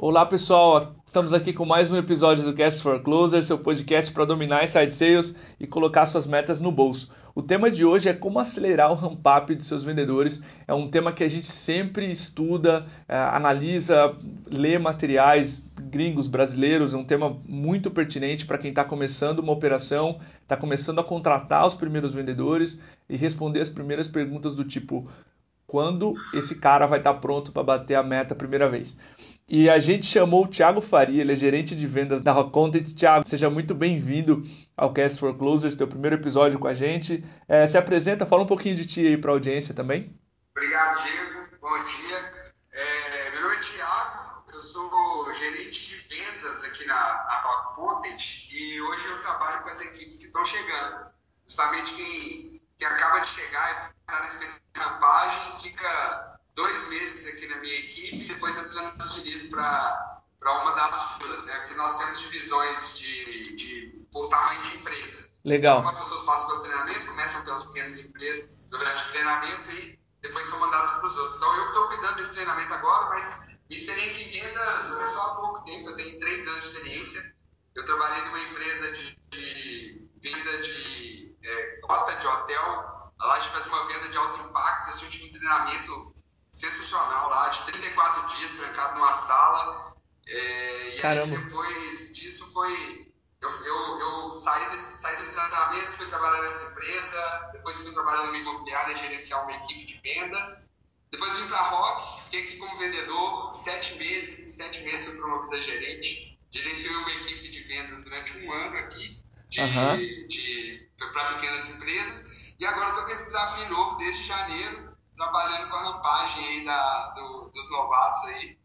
Olá pessoal, estamos aqui com mais um episódio do Cast for Closer, seu podcast para dominar inside sales e colocar suas metas no bolso. O tema de hoje é como acelerar o ramp-up de seus vendedores. É um tema que a gente sempre estuda, é, analisa, lê materiais gringos, brasileiros. É um tema muito pertinente para quem está começando uma operação, está começando a contratar os primeiros vendedores e responder as primeiras perguntas do tipo: quando esse cara vai estar tá pronto para bater a meta a primeira vez? E a gente chamou o Thiago Faria, ele é gerente de vendas da Rock Content. Thiago, seja muito bem-vindo ao Cast for Closers, teu primeiro episódio com a gente. É, se apresenta, fala um pouquinho de ti aí para a audiência também. Obrigado, Diego. Bom dia. É, meu nome é Thiago, eu sou gerente de vendas aqui na, na Rock Content e hoje eu trabalho com as equipes que estão chegando. Justamente quem, quem acaba de chegar e está na rampagem fica dois meses aqui na minha equipe, depois eu transferido para uma das filas, né? Porque nós temos divisões de, de, por tamanho de empresa. Legal. Então, as pessoas passam pelo treinamento, começam pelas pequenas empresas durante o treinamento e depois são mandados para os outros. Então, eu estou cuidando desse treinamento agora, mas minha experiência em vendas começou há pouco tempo, eu tenho três anos de experiência. Eu trabalhei numa empresa de, de venda de é, cota de hotel, lá a gente faz uma venda de alto impacto, tive um treinamento sensacional lá, de 34 dias trancado numa sala. É, e Caramba. aí depois disso foi. Eu, eu, eu saí, desse, saí desse tratamento, fui trabalhar nessa empresa, depois fui trabalhar numa imobiliária, gerenciar uma equipe de vendas. Depois vim para a Rock, fiquei aqui como vendedor sete meses, em sete meses fui promovido a gerente. Gerenciei uma equipe de vendas durante um ano aqui, de, uhum. de para pequenas empresas. E agora estou com esse desafio novo desde janeiro, trabalhando com a rampagem aí da, do, dos novatos aí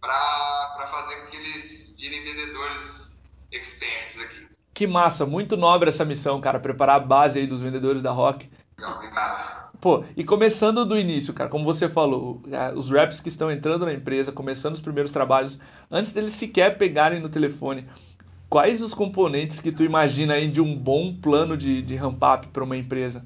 para fazer com que eles virem vendedores expertos aqui. Que massa, muito nobre essa missão, cara, preparar a base aí dos vendedores da Rock. Obrigado. Pô, e começando do início, cara, como você falou, é, os reps que estão entrando na empresa, começando os primeiros trabalhos, antes deles sequer pegarem no telefone, quais os componentes que tu imagina aí de um bom plano de, de ramp-up para uma empresa?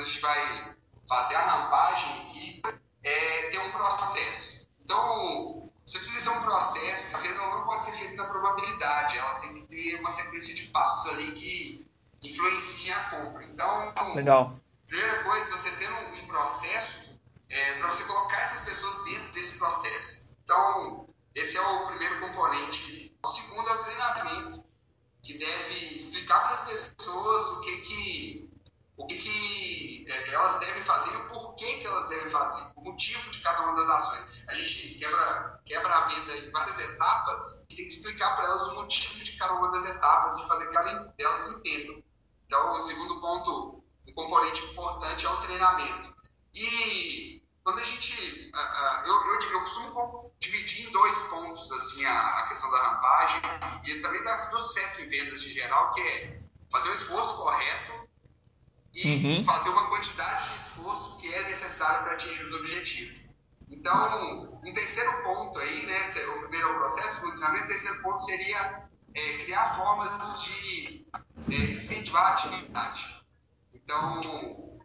Quando a gente vai fazer a rampagem aqui, é ter um processo. Então, você precisa ter um processo, a venda não pode ser feita na probabilidade, ela tem que ter uma sequência de passos ali que influenciem a compra. Então, Legal. primeira coisa, você ter um, processo é, para você colocar essas pessoas dentro desse processo. Então, esse é o primeiro componente. O segundo é o treinamento, que deve explicar para as pessoas o que que o que, que é, elas devem fazer e o porquê que elas devem fazer, o motivo de cada uma das ações. A gente quebra, quebra a venda em várias etapas e tem que explicar para elas o motivo de cada uma das etapas e fazer que elas entendam. Então, o segundo ponto, um componente importante é o treinamento. E quando a gente. eu, eu, eu costumo dividir em dois pontos assim, a, a questão da rampagem e também das, do sucesso em vendas em geral, que é fazer o esforço correto e uhum. fazer uma quantidade de esforço que é necessário para atingir os objetivos. Então, um terceiro ponto aí, né, o primeiro é o processo de treinamento, o terceiro ponto seria é, criar formas de é, incentivar a atividade. Então,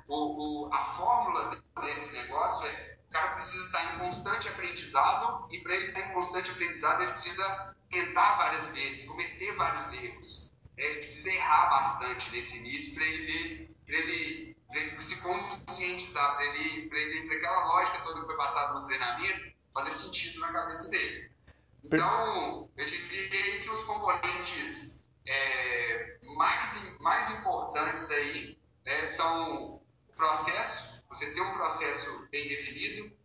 o, o, a fórmula desse negócio é o cara precisa estar em constante aprendizado e para ele estar em constante aprendizado ele precisa tentar várias vezes, cometer vários erros. Ele precisa errar bastante nesse início para ele ver para ele, ele se conscientizar, para ele, para ele, aquela lógica toda que foi passada no treinamento fazer sentido na cabeça dele. Então, eu diria que os componentes é, mais, mais importantes aí né, são o processo, você ter um processo bem definido,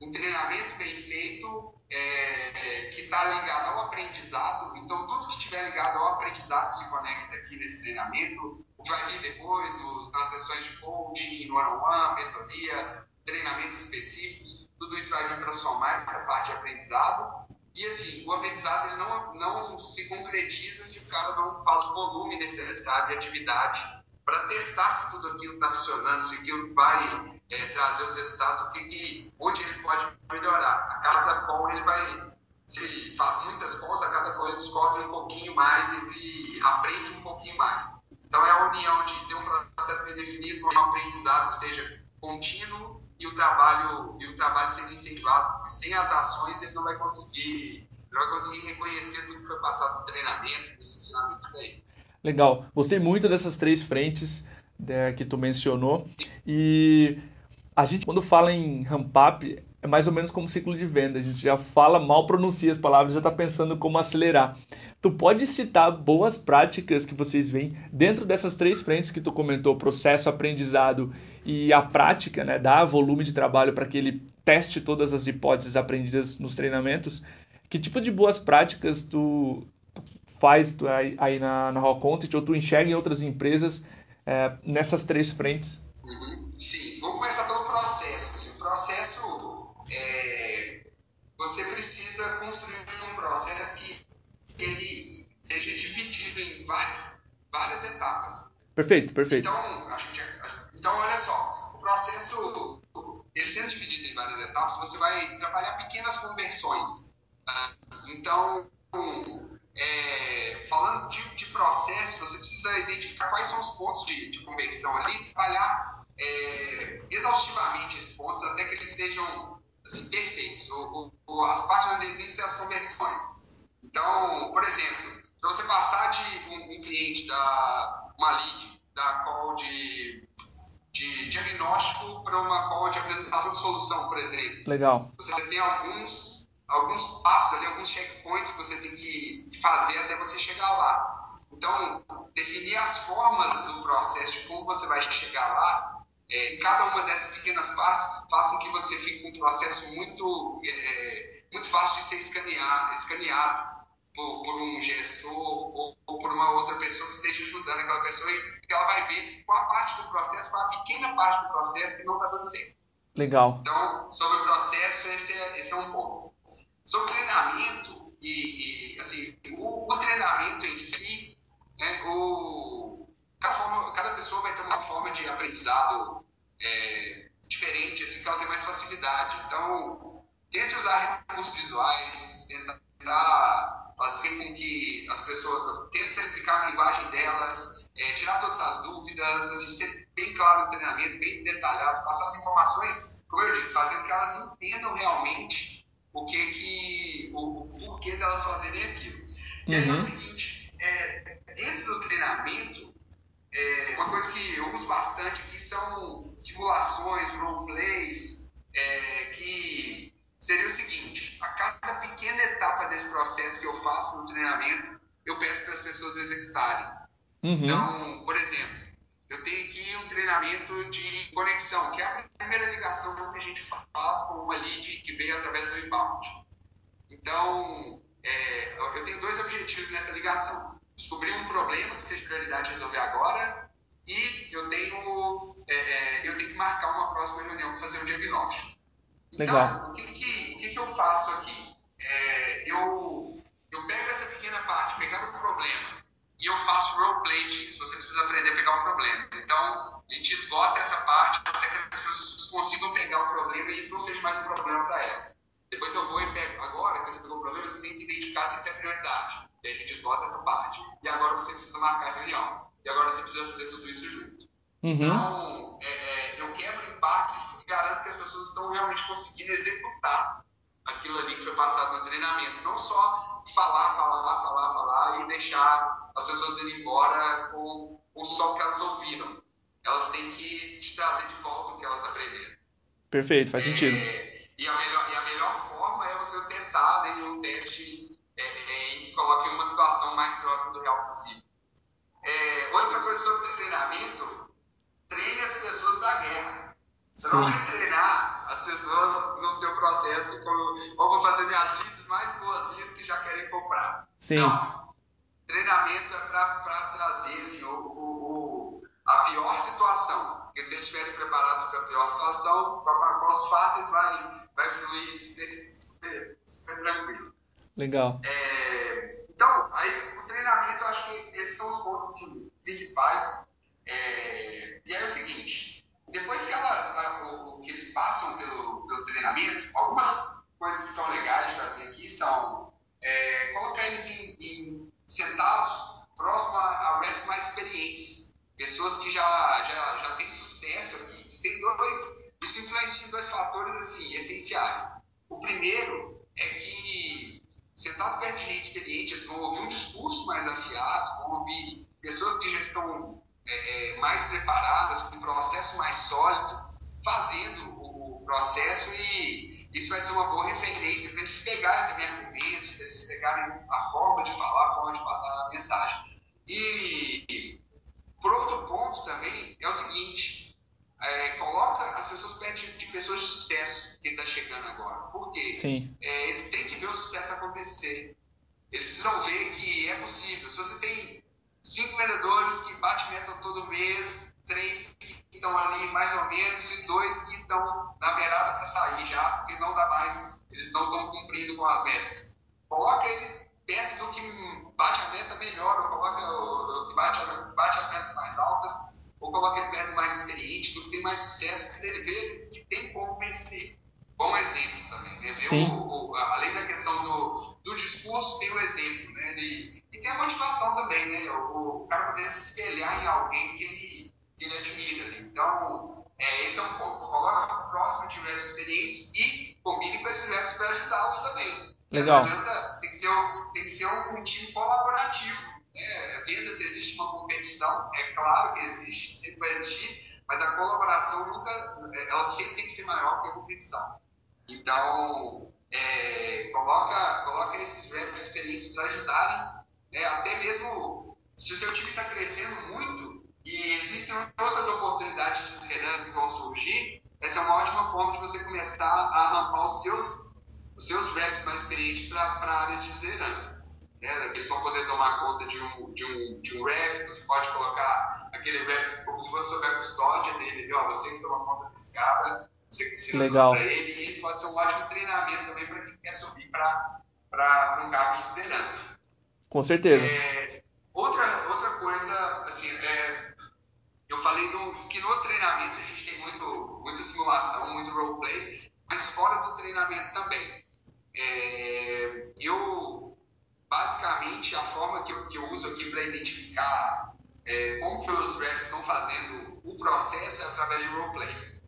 um treinamento bem feito, é, que está ligado ao aprendizado. Então, tudo que estiver ligado ao aprendizado se conecta aqui nesse treinamento vai vir depois nos, nas sessões de coaching, no one-on-one, mentoria, treinamentos específicos, tudo isso vai vir para somar essa parte de aprendizado. E assim, o aprendizado ele não, não se concretiza se o cara não faz o volume necessário de atividade para testar se tudo aquilo está funcionando, se aquilo vai é, trazer os resultados, o que, que, onde ele pode melhorar. A cada call ele vai, se faz muitas calls, a cada call ele descobre um pouquinho mais e aprende um pouquinho mais. Então, é a união de ter um processo bem definido, um aprendizado que seja contínuo e o trabalho e o trabalho sendo incentivado, sem as ações ele não vai conseguir, não vai conseguir reconhecer tudo que foi passado no treinamento, nos ensinamentos daí. Legal. Gostei muito dessas três frentes né, que tu mencionou. E a gente, quando fala em ramp up, é mais ou menos como ciclo de venda. A gente já fala, mal pronuncia as palavras, já está pensando como acelerar. Tu pode citar boas práticas que vocês veem dentro dessas três frentes que tu comentou, processo, aprendizado e a prática, né? Dar volume de trabalho para que ele teste todas as hipóteses aprendidas nos treinamentos. Que tipo de boas práticas tu, faz tu, aí, aí, na, na Raw Content ou tu enxerga em outras empresas é, nessas três frentes? Uhum. Sim, Perfeito, perfeito. Então, a gente, então, olha só, o processo, ele sendo dividido em várias etapas, você vai trabalhar pequenas conversões. Tá? Então, é, falando de, de, processo, você precisa identificar quais são os pontos de, de conversão ali, trabalhar é, exaustivamente esses pontos até que eles estejam assim, perfeitos. O, o, as partes onde existem as conversões. Então, por exemplo, para você passar de um, um, cliente da uma lead da call de, de diagnóstico para uma call de apresentação de solução, por exemplo. Legal. Você tem alguns alguns passos ali, alguns checkpoints que você tem que fazer até você chegar lá. Então, definir as formas do processo de como você vai chegar lá, é, cada uma dessas pequenas partes façam que você fique com um processo muito, é, muito fácil de ser escaneado, escaneado por, por, um gestor ou, ou, por uma outra pessoa que esteja ajudando aquela pessoa e ela vai ver qual a parte do processo, qual a pequena parte do processo que não está dando certo. Legal. Então, sobre o processo, esse é, esse é um ponto. Sobre treinamento, e, e assim, o, o, treinamento em si, né, o, cada, forma, cada pessoa vai ter uma forma de aprendizado é, diferente, assim, que ela tem mais facilidade. Então, tente usar recursos visuais, tentar fazer com que as pessoas, tente explicar a linguagem delas, é, tirar todas as dúvidas, assim, ser bem claro no treinamento, bem detalhado, passar as informações, como eu disse, fazendo que elas entendam realmente o que que o, o porquê delas fazerem aquilo. E aí é treinamento, eu peço para as pessoas executarem. Uhum. Então, por exemplo, eu tenho aqui um treinamento de conexão, que é a primeira ligação que a gente faz com uma lead que veio através do inbound. Então, é, eu tenho dois objetivos nessa ligação. Descobrir um problema que seja prioridade resolver agora e eu tenho, é, é, eu tenho que marcar uma próxima reunião para fazer um diagnóstico. Então, Legal. o que, eu faço aqui? É, eu, eu pego essa pequena parte, pegar o problema, e eu faço roleplay disso. Você precisa aprender a pegar o problema. Então, a gente esgota essa parte até que as pessoas consigam pegar o problema e isso não seja mais um problema para elas. Depois eu vou e pego. Agora que você pegou o problema, você tem que identificar se isso é prioridade. E a gente esgota essa parte. E agora você precisa marcar a reunião. E agora você precisa fazer tudo isso junto. Uhum. Então, é, é, eu quebro em partes e garanto que as pessoas estão realmente conseguindo executar aquilo ali que foi passado no treinamento. Não só falar, falar, falar, falar e deixar as pessoas irem embora com, com só o que elas ouviram. Elas têm que te trazer de volta o que elas aprenderam. Perfeito, faz é, sentido. E a, melhor, e a melhor forma é você testar né, um teste é, é, em que coloque uma situação mais próxima do real possível. É, outra coisa sobre treinamento, treine as pessoas para a guerra. Você Sim. não vai treinar as pessoas no seu processo como, vou fazer minhas leads mais boazinhas que já querem comprar. Sim. Não treinamento é para trazer assim, o, o, a pior situação. Porque se eles estiverem preparados para a pior situação, com os fáceis vai, vai fluir super, super, super tranquilo. Legal. É, então, aí o treinamento, eu acho que esses são os pontos assim, principais. É, e aí é o seguinte, depois que, elas, o, o, que eles passam pelo, pelo treinamento, algumas coisas que são legais de fazer aqui são é, colocar eles em, em sentados próximo a, a reps mais experientes, pessoas que já, já, já têm sucesso aqui. Tem dois, Isso influencia dois fatores assim, essenciais. O primeiro é que, sentado perto de gente experiente, eles vão ouvir um discurso mais afiado, vão ouvir pessoas que já estão é, é, mais preparadas, com um processo mais sólido, fazendo o, processo e isso vai ser uma boa referência para eles pegarem também argumentos, eles pegarem a forma de falar, a forma de passar a mensagem. E, também, é o seguinte, é, coloca as pessoas perto de, pessoas de sucesso que está chegando agora. Por quê? É, eles têm que ver o sucesso acontecer. Eles precisam ver que é possível. Se você tem cinco vendedores que bate meta todo mês, três que estão ali mais ou menos e dois que estão na beirada para sair já, porque não dá mais, eles não estão cumprindo com as metas. Coloca ele perto do que bate a meta melhor, ou coloca o, que bate, bate as metas mais altas, ou coloca ele perto do mais experiente, que tem mais sucesso, porque ele vê que tem como vencer. Bom exemplo também, né? Sim. O, o, além da questão do, do discurso, tem o exemplo, né? De, e tem a motivação também, né? O, o cara poder se espelhar em alguém que ele, que ele admira. Né? Então, é, esse é um ponto. Coloca próximo de reps experientes e combine com esses reps para ajudá-los também. Legal. Adianta, tem que ser, tem que ser um, um time colaborativo. Né? Vendas existe uma competição, é claro que existe, sempre vai existir, mas a colaboração nunca, ela sempre tem que ser maior que a competição. Então, é, coloca, coloca esses reps experientes para ajudarem, né? até mesmo se o seu time está crescendo muito e existem outras oportunidades de liderança que vão surgir, essa é uma ótima forma de você começar a rampar os seus, os seus reps mais experientes para áreas de liderança. Né? Eles vão poder tomar conta de um, de, um, de um rep, você pode colocar aquele rep como se fosse sobre a custódia dele, ó, você que toma conta desse cara, você que ensina Legal. para ele, e isso pode ser um ótimo treinamento também para quem quer subir para um cargo de liderança. Com certeza. É, outra, outra coisa, assim, é, eu falei do, que no treinamento a gente tem muito, muita simulação, muito roleplay, mas fora do treinamento também. É, eu, basicamente, a forma que eu, que eu uso aqui para identificar é, como que os reps estão fazendo o processo é através de roleplay.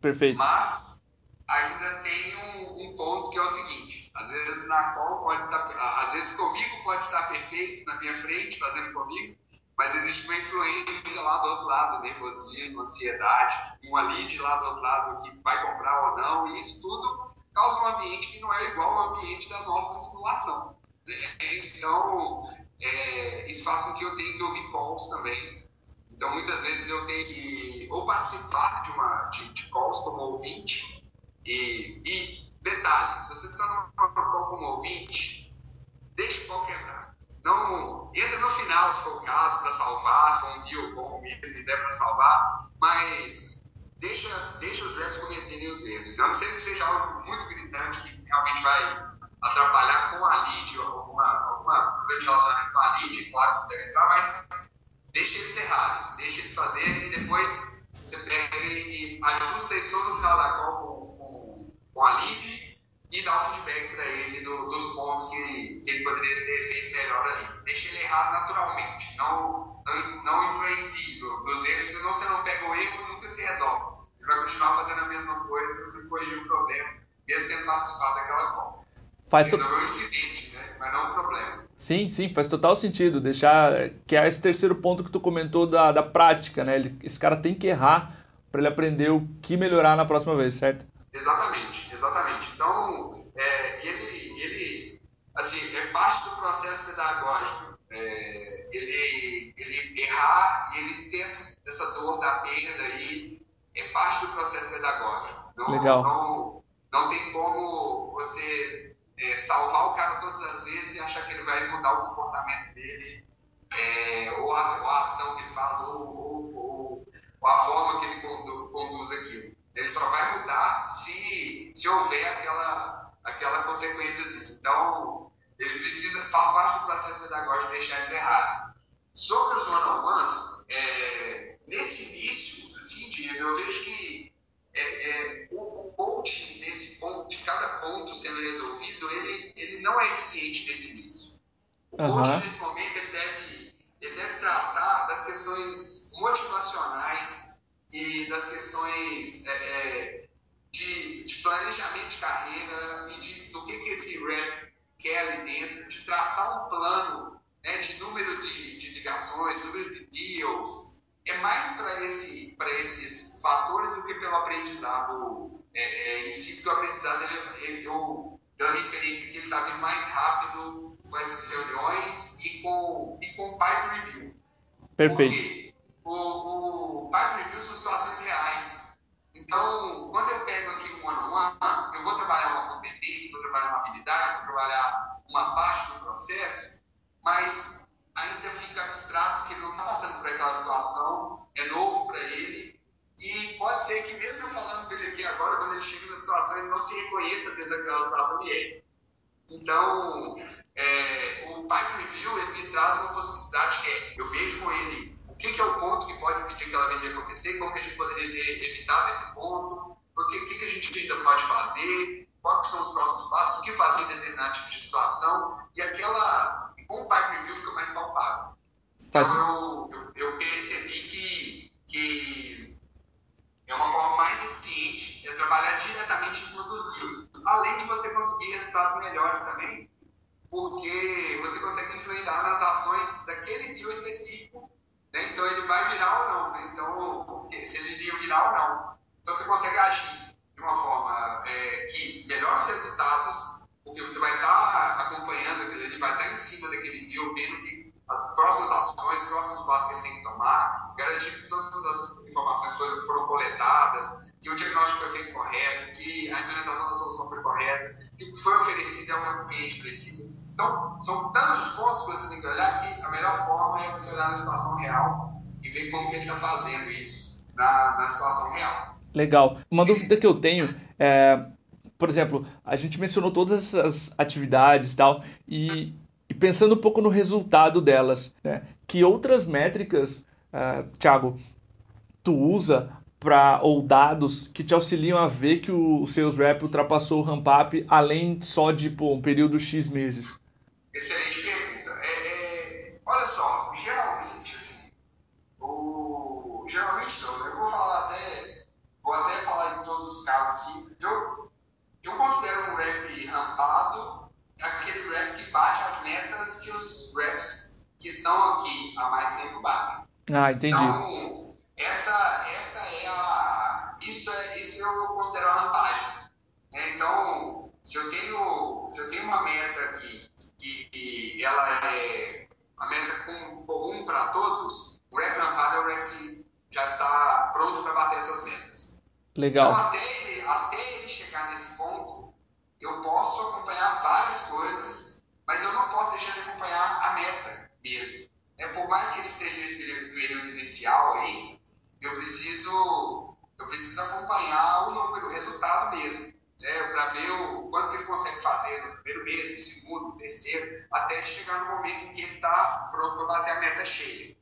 Perfeito. Mas ainda tem um, um, ponto que é o seguinte: às vezes na call pode estar, tá, às vezes comigo pode estar perfeito na minha frente, fazendo comigo, mas existe uma influência lá do outro lado, nervosismo, ansiedade, uma lead lá do outro lado que vai comprar ou não, e isso tudo causa um ambiente que não é igual ao ambiente da nossa simulação. Então, é, isso faz com que eu tenha que ouvir calls também. Então, muitas vezes eu tenho que ou participar de uma de, de calls como ouvinte, e, e detalhe, se você está numa call como ouvinte, deixa o call quebrar. Não, entra no final, se for o caso, para salvar, se for um deal bom mesmo, se der para salvar, mas deixa, deixa os reps cometerem os erros. A não ser que seja algo muito gritante que realmente vai atrapalhar com a lead, alguma, alguma problema de relacionamento com a lead, claro que você deve entrar, mas deixa eles errarem, deixa eles fazerem e depois você pega e ajusta isso no final da call com, com, com a lead e dá o feedback para ele do, dos pontos que, que, ele poderia ter feito melhor ali. Deixa ele errar naturalmente, não, não, não influencie nos erros, senão você não pega o erro e nunca se resolve. Ele vai continuar fazendo a mesma coisa, você corrigir o problema, mesmo tendo participado daquela call. Faz. Resolveu um incidente, né? mas não um problema. Sim, sim, faz total sentido. Deixar. Que é esse terceiro ponto que tu comentou da, da prática, né? Ele, esse cara tem que errar para ele aprender o que melhorar na próxima vez, certo? Exatamente, exatamente. Então, é, ele, ele, assim, é parte do processo pedagógico. É, ele, ele errar e ele ter essa, essa dor da perda aí é parte do processo pedagógico. Não, Legal. Não tem como você é, salvar o cara todas as vezes e achar que ele vai mudar o comportamento dele, é, ou, a, ou, a, ação que ele faz, ou, ou, ou, ou a forma que ele conduz, conduz aquilo. Ele só vai mudar se, se houver aquela, aquela consequência. Então, ele precisa, faz parte do processo pedagógico deixar eles errarem. Sobre os one-on-ones, é, nesse início, assim, Diego, eu vejo que é, é, o, o coaching desse ponto, de cada ponto sendo resolvido, ele, ele não é eficiente nesse início. O uhum. coaching, nesse momento, ele deve, ele deve tratar das questões motivacionais e das questões é, é, de, de, planejamento de carreira e de, do que, que esse rep quer ali dentro, de traçar um plano né, de número de, de ligações, número de deals, é mais para esse, esses fatores do que pelo aprendizado é, é, em si, porque o aprendizado, ele, eu, pela minha experiência aqui, ele está vindo mais rápido com essas reuniões e com, e com pipe review. Perfeito. Porque o, o pipe review são situações reais. Então, quando eu pego aqui um one-on-one, eu vou trabalhar uma competência, vou trabalhar uma habilidade, vou trabalhar uma parte do processo, mas ainda fica abstrato, porque ele não está passando por aquela situação, é novo para ele, e pode ser que mesmo eu falando dele aqui agora, quando ele chega na situação, ele não se reconheça dentro daquela situação e é. Então, é, o Pipe Review ele me traz uma possibilidade que é, eu vejo com ele o que, que é o ponto que pode impedir aquela acontecer, como que a gente poderia ter evitado esse ponto, o que, que, que a gente ainda pode fazer, quais são os próximos passos, o que fazer em determinado tipo de situação, e aquela, com o Pipe Review fica mais palpável. Então, eu, eu, eu percebi que, que é uma forma mais eficiente é trabalhar diretamente em cima dos deals. Além de você conseguir resultados melhores também, porque você consegue influenciar nas ações daquele deal específico, né? então ele vai virar ou não, né? então se ele deal virar ou não. Então você consegue agir de uma forma é, que melhora os resultados, porque você vai estar acompanhando, ele vai estar em cima daquele deal, vendo que as próximas ações, os próximos passos que ele tem que tomar, garantir que todas as informações foram, foram coletadas, que o diagnóstico foi feito correto, que a implementação da solução foi correta, que foi oferecido é o que o cliente precisa. Então, são tantos pontos que você tem que olhar que a melhor forma é você olhar na situação real e ver como que ele está fazendo isso na, na situação real. Legal. Uma dúvida que eu tenho é, por exemplo, a gente mencionou todas essas atividades e tal, e e pensando um pouco no resultado delas, né? que outras métricas, uh, Thiago, tu usa para ou dados que te auxiliam a ver que o, o rep ultrapassou o ramp up além só de pô, um período X meses? Excelente pergunta. É, é, olha só, geralmente, assim, o, geralmente não, né? eu vou falar até, vou até falar em todos os casos assim, eu, eu considero um rep rampado aquele rap que bate as metas que os raps que estão aqui há mais tempo batem. Ah, entendi. Então, essa, essa é a. Isso, é, isso eu considero a rampagem. Né? Então, se eu, tenho, se eu tenho uma meta aqui que, que ela é a meta com, comum para todos, o rap rampado é o rap que já está pronto para bater essas metas. Legal. Então, até ele chegar nesse ponto, eu posso acompanhar várias coisas, mas eu não posso deixar de acompanhar a meta mesmo. É, por mais que ele esteja nesse período inicial aí, eu preciso, eu preciso acompanhar o número, o resultado mesmo, né, para ver o quanto que ele consegue fazer no primeiro mês, no segundo, no terceiro, até chegar no momento em que ele está pronto para bater a meta cheia.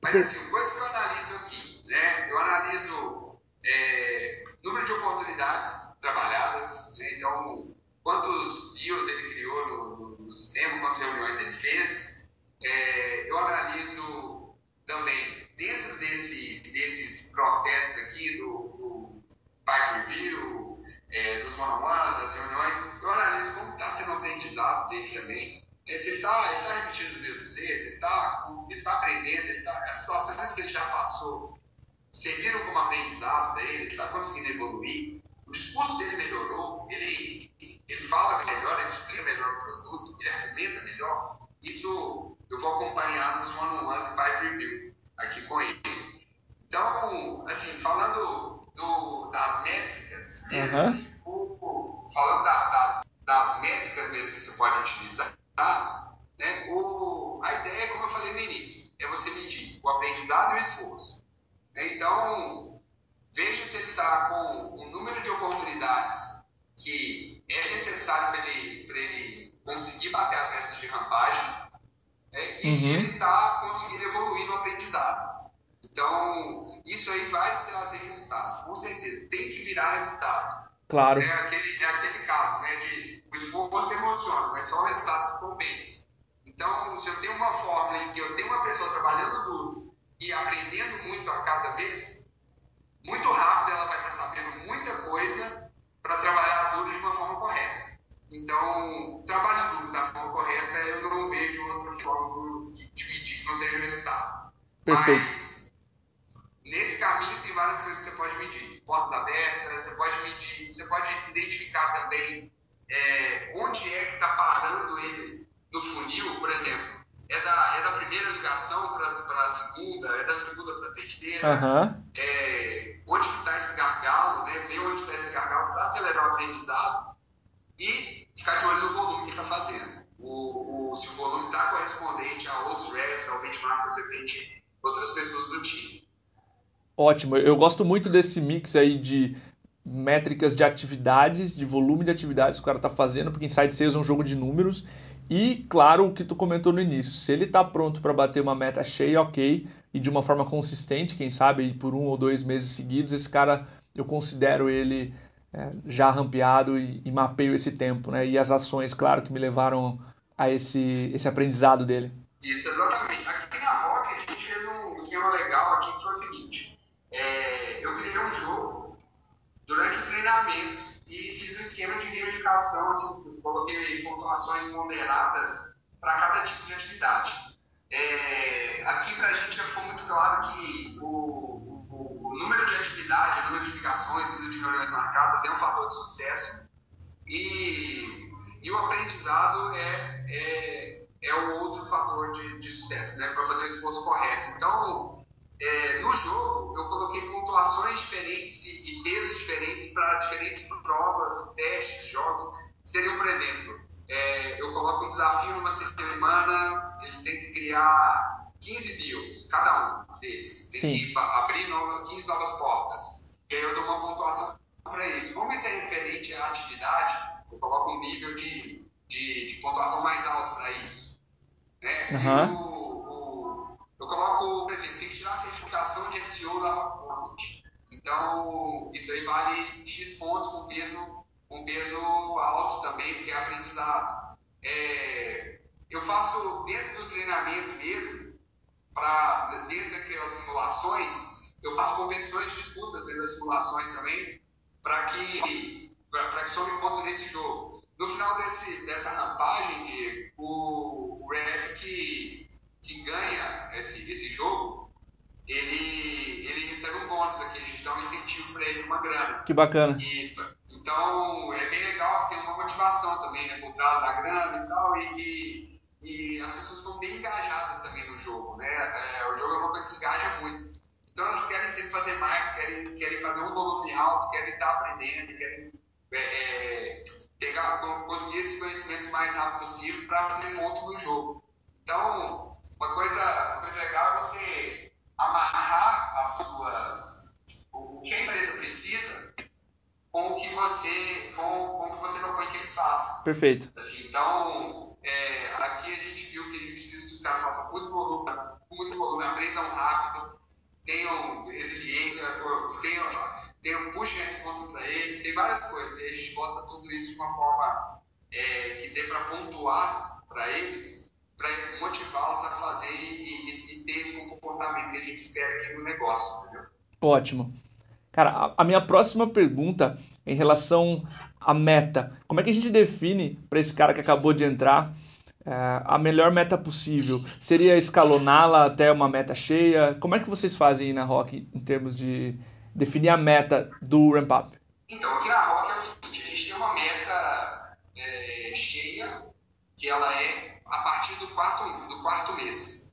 Mas assim, coisa que eu analiso aqui, né, eu analiso é, número de oportunidades trabalhadas. Né? Então, quantos deals ele criou no, no, sistema, quantas reuniões ele fez. É, eu analiso também, dentro desse, desses processos aqui, do, do Pipe Review, é, one-on-ones, das reuniões, eu analiso como está sendo o aprendizado dele também. Se ele está ele tá repetindo os mesmos erros, ele está ele tá aprendendo, ele tá, as situações que ele já passou serviram como aprendizado para ele, ele está conseguindo evoluir o discurso dele melhorou, ele, ele fala melhor, ele explica melhor o produto, ele argumenta melhor. Isso eu vou acompanhar nos one-on-ones e pipe review aqui com ele. Então, assim, falando do, das métricas, uhum. assim, falando da, das, das métricas mesmo que você pode utilizar, né, o, a ideia, como eu falei no início, é você medir o aprendizado e o esforço. Então, Veja se ele está com um número de oportunidades que é necessário para ele, ele conseguir bater as metas de rampagem né? e uhum. se ele está conseguindo evoluir no aprendizado. Então, isso aí vai trazer resultado, com certeza. Tem que virar resultado. Claro. É aquele, é aquele caso, né, de o esforço emociona, mas só o resultado que compensa. Então, se eu tenho uma fórmula em que eu tenho uma pessoa trabalhando duro e aprendendo muito a cada vez, muito rápido ela vai estar sabendo muita coisa para trabalhar duro de uma forma correta. Então, trabalho duro da forma correta, eu não vejo outra forma de, que não seja o resultado. Perfeito. Mas, nesse caminho tem várias coisas que você pode medir. Portas abertas, você pode medir, você pode identificar também é, onde é que está parando ele no funil, por exemplo. É da, é da primeira ligação para a segunda, é da segunda para a terceira. Uhum. É, onde está esse gargalo, né? ver onde está esse gargalo para acelerar o aprendizado e ficar de olho no volume que está fazendo. O, o, se o volume está correspondente a outros reps, ao benchmark que você tem de outras pessoas do time. Ótimo, eu gosto muito desse mix aí de métricas de atividades, de volume de atividades que o cara está fazendo, porque Inside Sales é um jogo de números. E, claro, o que tu comentou no início, se ele está pronto para bater uma meta cheia, ok, e de uma forma consistente, quem sabe por um ou dois meses seguidos, esse cara, eu considero ele é, já rampeado e, e, mapeio esse tempo, né? E as ações, claro, que me levaram a esse, esse aprendizado dele. Isso, exatamente. Aqui na Rock a gente fez um esquema legal aqui que foi o seguinte, criei um jogo durante o treinamento e fiz um esquema de gamificação, assim, coloquei pontuações ponderadas para cada tipo de atividade. É, aqui para a gente já ficou muito claro que o, o, o, número de atividade, o número de ligações, o número de reuniões marcadas é um fator de sucesso e, e o aprendizado é, é, é o outro fator de, de sucesso, né, para fazer o esforço correto. Então, é, no jogo, eu coloquei pontuações diferentes e, e pesos diferentes para diferentes provas, testes, jogos. Seriam, por exemplo, é, eu coloco um desafio numa semana, eles têm que criar 15 deals, cada um deles. Tem Sim. que abrir 15 novas portas. E aí eu dou uma pontuação para isso. Como isso é referente à atividade, eu coloco um nível de, de, de pontuação mais alto para isso. Né? Uhum. Eu coloco, por exemplo, tem que tirar a certificação de SEO da Rockpoint. Então, isso aí vale X pontos com peso, com peso alto também, porque é aprendizado. É, eu faço dentro do treinamento mesmo, pra, dentro daquelas simulações, eu faço competições de disputas dentro das simulações também, para que, pra, que some pontos nesse jogo. No final desse, dessa rampagem, de, o, o rap que que ganha esse, esse jogo, ele, ele recebe um bônus aqui, a gente dá um incentivo para ele, uma grana. Que bacana. E, então, é bem legal que tem uma motivação também, né, por trás da grana e tal, e, e, e as pessoas estão bem engajadas também no jogo, né, é, o jogo é uma coisa que engaja muito. Então, elas querem sempre fazer mais, querem, querem fazer um volume alto, querem estar aprendendo, querem é, é, pegar, conseguir esses conhecimentos mais rápido possível para fazer ponto no jogo. Então, uma coisa, uma coisa legal é você amarrar as suas, o que a empresa precisa com o que você, com, com o que você propõe que eles façam. Perfeito. Assim, então, é, aqui a gente viu que a gente precisa que os caras façam muito volume, muito volume, aprendam rápido, tenham resiliência, tenham, tenham puxem a resposta para eles, tem várias coisas. E a gente bota tudo isso de uma forma é, que dê para pontuar para eles para motivá-los a fazer e, e, e, ter esse comportamento que a gente espera aqui no negócio, entendeu? Ótimo. Cara, a minha próxima pergunta em relação à meta. Como é que a gente define para esse cara que acabou de entrar é, a melhor meta possível? Seria escaloná-la até uma meta cheia? Como é que vocês fazem aí na Rock em termos de definir a meta do ramp up? Então, aqui na Rock é o seguinte, a gente tem uma meta é, cheia, que ela é a partir do quarto, do quarto mês.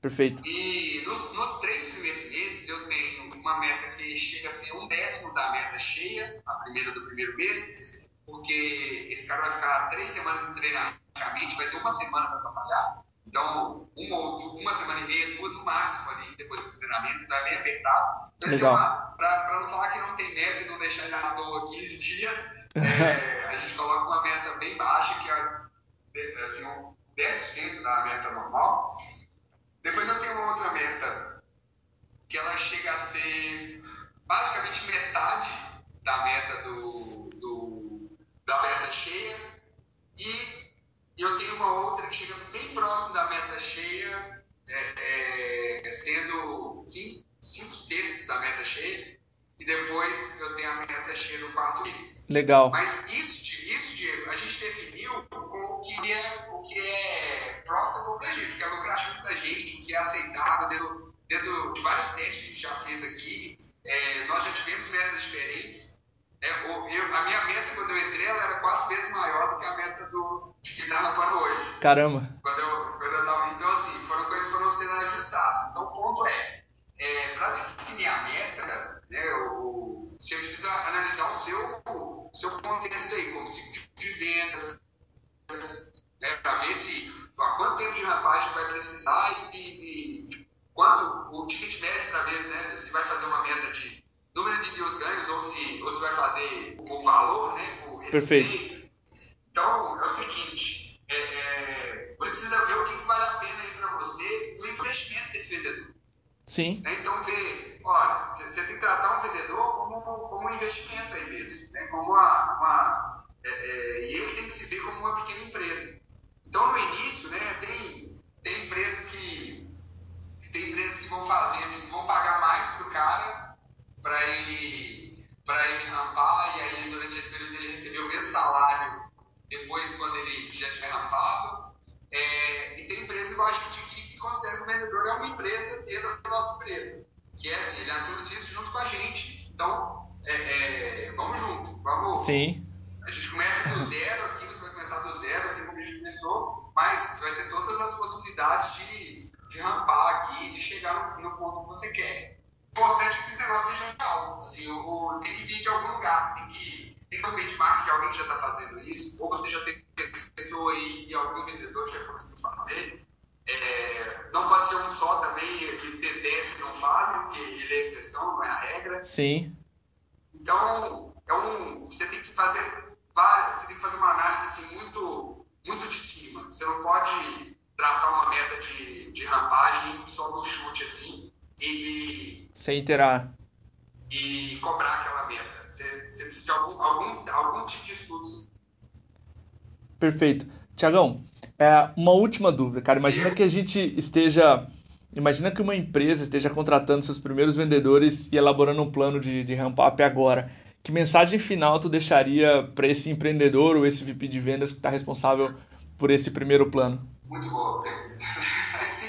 Perfeito. E nos, nos, três primeiros meses eu tenho uma meta que chega a ser um décimo da meta cheia, a primeira do primeiro mês, porque esse cara vai ficar três semanas em treinamento, vai ter uma semana para trabalhar. Então, uma, uma semana e meia, duas no máximo ali depois do treinamento, então é bem apertado. Então, para não falar que não tem meta e não deixar ele à toa 15 dias, é, a gente coloca uma meta bem baixa, que é assim, um, 10% da meta normal. Depois eu tenho uma outra meta, que ela chega a ser basicamente metade da meta do, do da meta cheia. E eu tenho uma outra que chega bem próximo da meta cheia, é, é, sendo 5 sextos da meta cheia, depois eu tenho a meta cheia no quarto mês. Legal. Mas isso, isso Diego, a gente definiu o que é, o que é profitable para a gente, o que é lucrativo para a gente, o que é aceitável dentro, dentro de vários testes que a gente já fez aqui. É, nós já tivemos metas diferentes. É, eu, a minha meta, quando eu entrei, ela era quatro vezes maior do que a meta do, de que está rampando hoje. Caramba! Quando de rampagem vai precisar e, e, quanto o ticket médio para ver né, se vai fazer uma meta de número de deals ganhos ou se, ou se vai fazer por valor, né, por receita. Perfeito. Então, é o seguinte, é, é, você precisa ver o que, que vale a pena para você no investimento desse vendedor. Sim. Né? Então, ver, olha, você tem que tratar um vendedor como, como um investimento aí mesmo, né? como uma, uma é, é, e ele tem que se ver como uma pequena empresa. Então, no início, né, tem, tem empresas que tem empresas que vão fazer assim, vão pagar mais pro cara para ele para ele rampar e aí durante esse período ele receber o mesmo salário depois quando ele já tiver rampado. É, e tem empresas igual a gente aqui que considera que o vendedor é uma empresa dentro da nossa empresa, que é assim, ele assume isso junto com a gente. Então, é, é, vamos junto, vamos. Sim. A gente começa do zero aqui, você vai começar do zero, assim como a gente começou, mas você vai ter todas as possibilidades de, de rampar aqui, de chegar no, no ponto que você quer. O importante é que esse negócio seja real. Assim, o, o, tem que vir de algum lugar, tem que, tem que ter um benchmark de alguém que já está fazendo isso, ou você já tem testou aí e algum vendedor que já conseguiu fazer. É, não pode ser um só também, e ter 10 que não fazem, porque ele é exceção, não é a regra. Sim. Então, é um, você tem que fazer várias, você tem que fazer uma análise assim, muito, muito de cima. Você não pode traçar uma meta de, de rampagem só no chute assim e, sem interar e cobrar aquela meta. Você, você precisa de algum, algum, algum tipo de estudo. Perfeito. Tiagão, é, uma última dúvida, cara. Imagina que a gente esteja. Imagina que uma empresa esteja contratando seus primeiros vendedores e elaborando um plano de, de ramp up agora que mensagem final tu deixaria para esse empreendedor ou esse VP de vendas que está responsável por esse primeiro plano? Muito boa pergunta.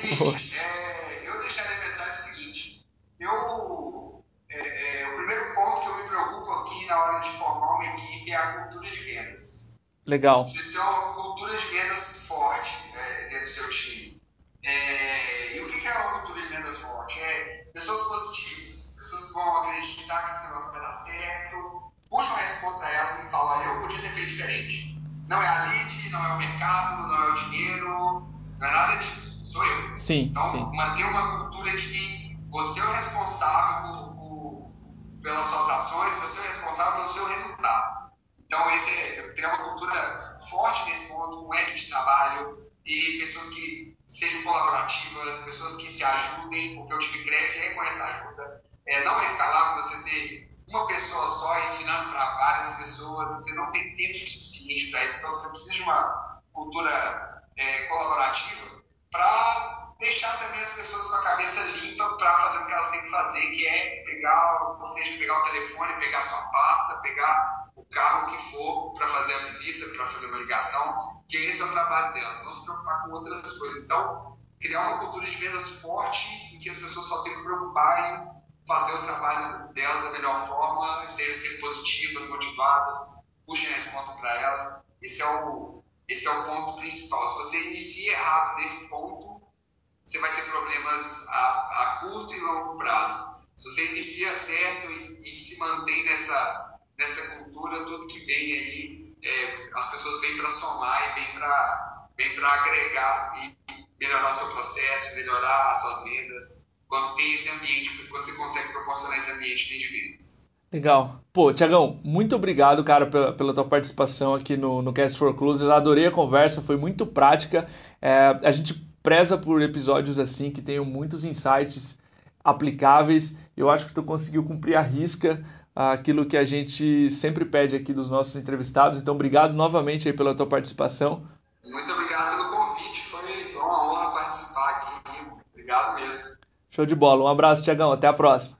É o seguinte, é, eu deixaria a mensagem seguinte. Eu, é, é, o primeiro ponto que eu me preocupo aqui na hora de formar uma equipe é a cultura de vendas. Legal. Vocês têm uma cultura de vendas forte é, dentro do seu time. É, e o que é uma cultura de vendas forte? É pessoas positivas pessoas vão acreditar que esse negócio vai dar certo, puxam a resposta a elas e falam, olha, eu podia ter feito diferente. Não é a lead, não é o mercado, não é o dinheiro, não é nada disso. Sou eu. Sim, então, sim. manter uma cultura de que você é o responsável por, por, pelas suas ações, você é o responsável pelo seu resultado. Então, esse é, criar uma cultura forte nesse ponto, um equipe de trabalho e pessoas que sejam colaborativas, pessoas que se ajudem, porque o time cresce é com essa ajuda. É, não é escalável você ter uma pessoa só ensinando para várias pessoas, você não tem tempo suficiente para isso, então você precisa de uma cultura é, colaborativa para deixar também as pessoas com a cabeça limpa para fazer o que elas têm que fazer, que é pegar, ou seja, pegar o telefone, pegar sua pasta, pegar carro que for para fazer a visita, para fazer uma ligação, que esse é o trabalho delas, não se preocupar com outras coisas. Então, criar uma cultura de vendas forte em que as pessoas só têm que preocupar em fazer o trabalho delas da melhor forma, estejam sempre positivas, motivadas, puxem a resposta para elas. Esse é, o, esse é o ponto principal. Se você inicia errado nesse ponto, você vai ter problemas a, a curto e longo prazo. Se você inicia certo e, e se mantém nessa, nessa cultura, tudo que vem aí, é, as pessoas vêm para somar e vêm para vem agregar e melhorar seu processo, melhorar as suas vendas, quando tem esse ambiente, quando você consegue proporcionar esse ambiente de vendas. Legal. Pô, Tiagão, muito obrigado, cara, pela, pela, tua participação aqui no, no Cast for Closers. Adorei a conversa, foi muito prática. É, a gente preza por episódios assim que tenham muitos insights aplicáveis. Eu acho que tu conseguiu cumprir a risca aquilo que a gente sempre pede aqui dos nossos entrevistados. Então, obrigado novamente aí pela tua participação. Muito obrigado pelo convite, foi uma honra participar aqui. Obrigado mesmo. Show de bola. Um abraço, Tiagão. Até a próxima.